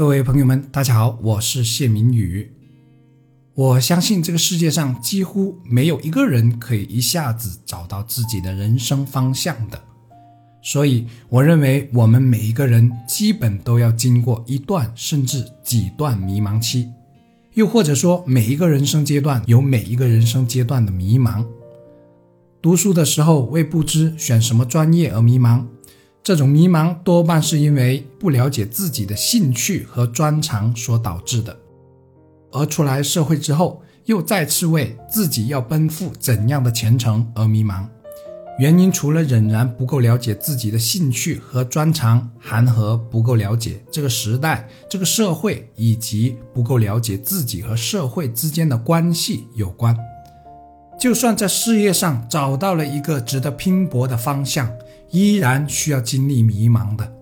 各位朋友们，大家好，我是谢明宇。我相信这个世界上几乎没有一个人可以一下子找到自己的人生方向的，所以我认为我们每一个人基本都要经过一段甚至几段迷茫期，又或者说每一个人生阶段有每一个人生阶段的迷茫。读书的时候为不知选什么专业而迷茫。这种迷茫多半是因为不了解自己的兴趣和专长所导致的，而出来社会之后，又再次为自己要奔赴怎样的前程而迷茫。原因除了仍然不够了解自己的兴趣和专长，还和不够了解这个时代、这个社会，以及不够了解自己和社会之间的关系有关。就算在事业上找到了一个值得拼搏的方向，依然需要经历迷茫的，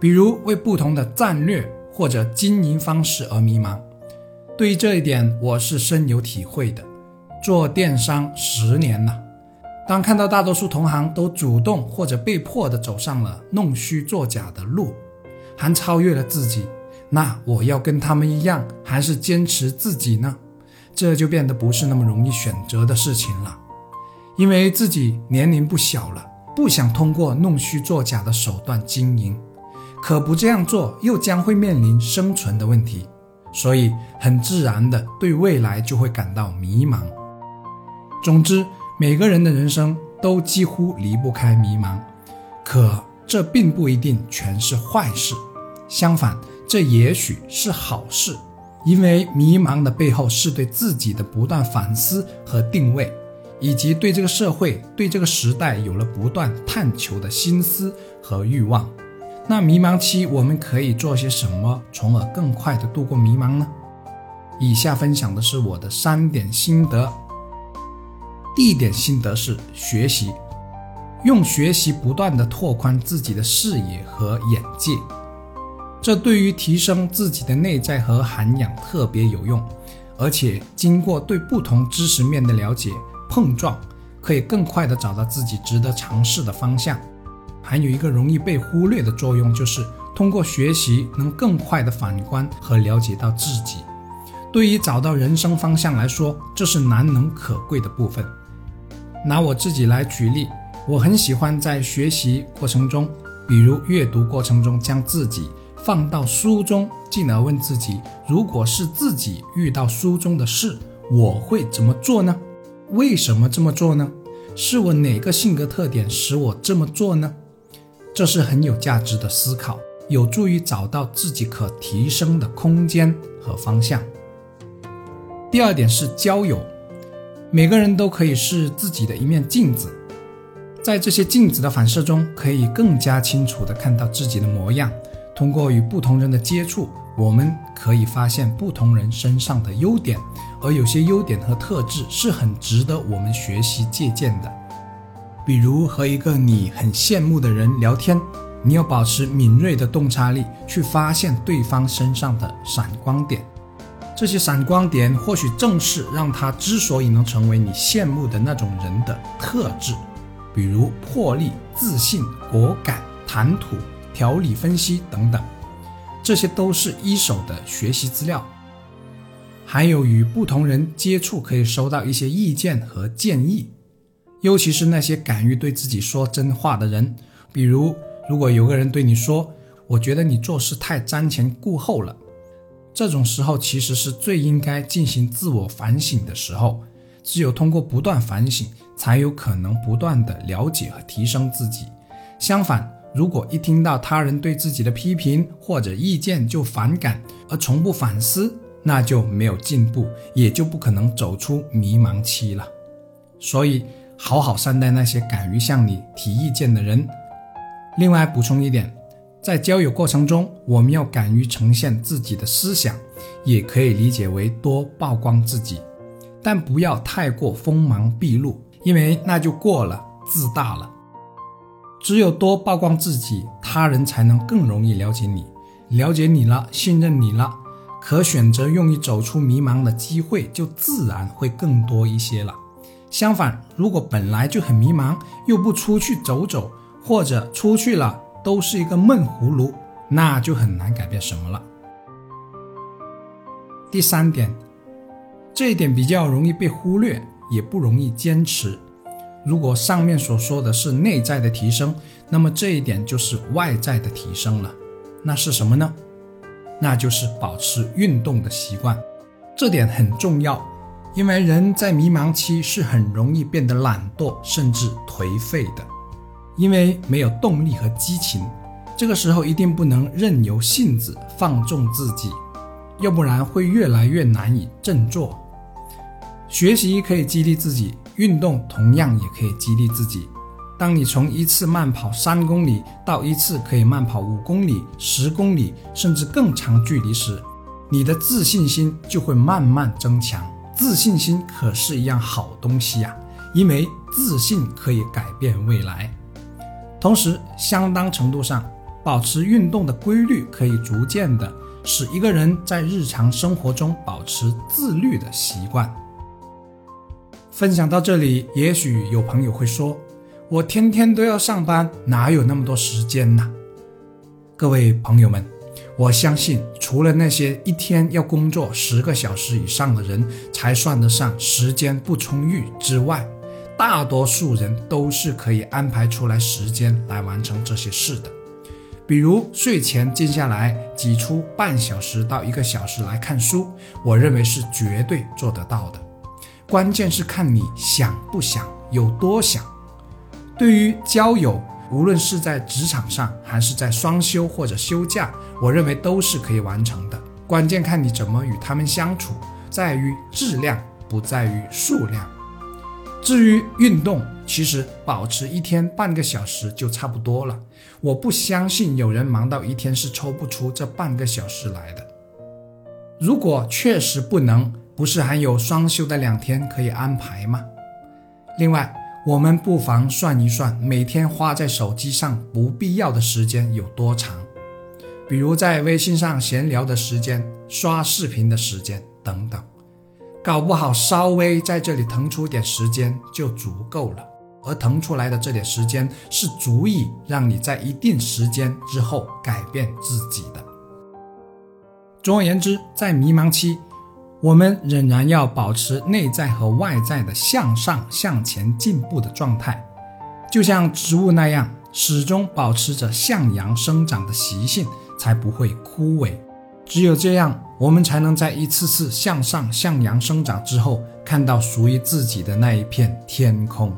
比如为不同的战略或者经营方式而迷茫。对于这一点，我是深有体会的。做电商十年了，当看到大多数同行都主动或者被迫的走上了弄虚作假的路，还超越了自己，那我要跟他们一样，还是坚持自己呢？这就变得不是那么容易选择的事情了，因为自己年龄不小了，不想通过弄虚作假的手段经营，可不这样做又将会面临生存的问题，所以很自然的对未来就会感到迷茫。总之，每个人的人生都几乎离不开迷茫，可这并不一定全是坏事，相反，这也许是好事。因为迷茫的背后是对自己的不断反思和定位，以及对这个社会、对这个时代有了不断探求的心思和欲望。那迷茫期我们可以做些什么，从而更快的度过迷茫呢？以下分享的是我的三点心得。第一点心得是学习，用学习不断的拓宽自己的视野和眼界。这对于提升自己的内在和涵养特别有用，而且经过对不同知识面的了解碰撞，可以更快地找到自己值得尝试的方向。还有一个容易被忽略的作用，就是通过学习能更快地反观和了解到自己。对于找到人生方向来说，这是难能可贵的部分。拿我自己来举例，我很喜欢在学习过程中，比如阅读过程中，将自己。放到书中，进而问自己：如果是自己遇到书中的事，我会怎么做呢？为什么这么做呢？是我哪个性格特点使我这么做呢？这是很有价值的思考，有助于找到自己可提升的空间和方向。第二点是交友，每个人都可以是自己的一面镜子，在这些镜子的反射中，可以更加清楚地看到自己的模样。通过与不同人的接触，我们可以发现不同人身上的优点，而有些优点和特质是很值得我们学习借鉴的。比如和一个你很羡慕的人聊天，你要保持敏锐的洞察力，去发现对方身上的闪光点。这些闪光点或许正是让他之所以能成为你羡慕的那种人的特质，比如魄力、自信、果敢、谈吐。条理分析等等，这些都是一手的学习资料。还有与不同人接触，可以收到一些意见和建议，尤其是那些敢于对自己说真话的人。比如，如果有个人对你说：“我觉得你做事太瞻前顾后了。”这种时候其实是最应该进行自我反省的时候。只有通过不断反省，才有可能不断的了解和提升自己。相反，如果一听到他人对自己的批评或者意见就反感，而从不反思，那就没有进步，也就不可能走出迷茫期了。所以，好好善待那些敢于向你提意见的人。另外补充一点，在交友过程中，我们要敢于呈现自己的思想，也可以理解为多曝光自己，但不要太过锋芒毕露，因为那就过了自大了。只有多曝光自己，他人才能更容易了解你。了解你了，信任你了，可选择用于走出迷茫的机会就自然会更多一些了。相反，如果本来就很迷茫，又不出去走走，或者出去了都是一个闷葫芦，那就很难改变什么了。第三点，这一点比较容易被忽略，也不容易坚持。如果上面所说的是内在的提升，那么这一点就是外在的提升了。那是什么呢？那就是保持运动的习惯。这点很重要，因为人在迷茫期是很容易变得懒惰，甚至颓废的，因为没有动力和激情。这个时候一定不能任由性子放纵自己，要不然会越来越难以振作。学习可以激励自己，运动同样也可以激励自己。当你从一次慢跑三公里到一次可以慢跑五公里、十公里，甚至更长距离时，你的自信心就会慢慢增强。自信心可是一样好东西呀，因为自信可以改变未来。同时，相当程度上。保持运动的规律，可以逐渐的使一个人在日常生活中保持自律的习惯。分享到这里，也许有朋友会说：“我天天都要上班，哪有那么多时间呢？”各位朋友们，我相信，除了那些一天要工作十个小时以上的人才算得上时间不充裕之外，大多数人都是可以安排出来时间来完成这些事的。比如睡前静下来挤出半小时到一个小时来看书，我认为是绝对做得到的。关键是看你想不想，有多想。对于交友，无论是在职场上还是在双休或者休假，我认为都是可以完成的。关键看你怎么与他们相处，在于质量，不在于数量。至于运动，其实保持一天半个小时就差不多了。我不相信有人忙到一天是抽不出这半个小时来的。如果确实不能，不是还有双休的两天可以安排吗？另外，我们不妨算一算每天花在手机上不必要的时间有多长，比如在微信上闲聊的时间、刷视频的时间等等。搞不好稍微在这里腾出点时间就足够了，而腾出来的这点时间是足以让你在一定时间之后改变自己的。总而言之，在迷茫期，我们仍然要保持内在和外在的向上向前进步的状态，就像植物那样，始终保持着向阳生长的习性，才不会枯萎。只有这样，我们才能在一次次向上向阳生长之后，看到属于自己的那一片天空。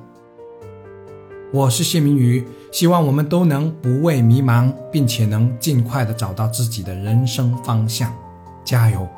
我是谢明宇，希望我们都能不畏迷茫，并且能尽快的找到自己的人生方向。加油！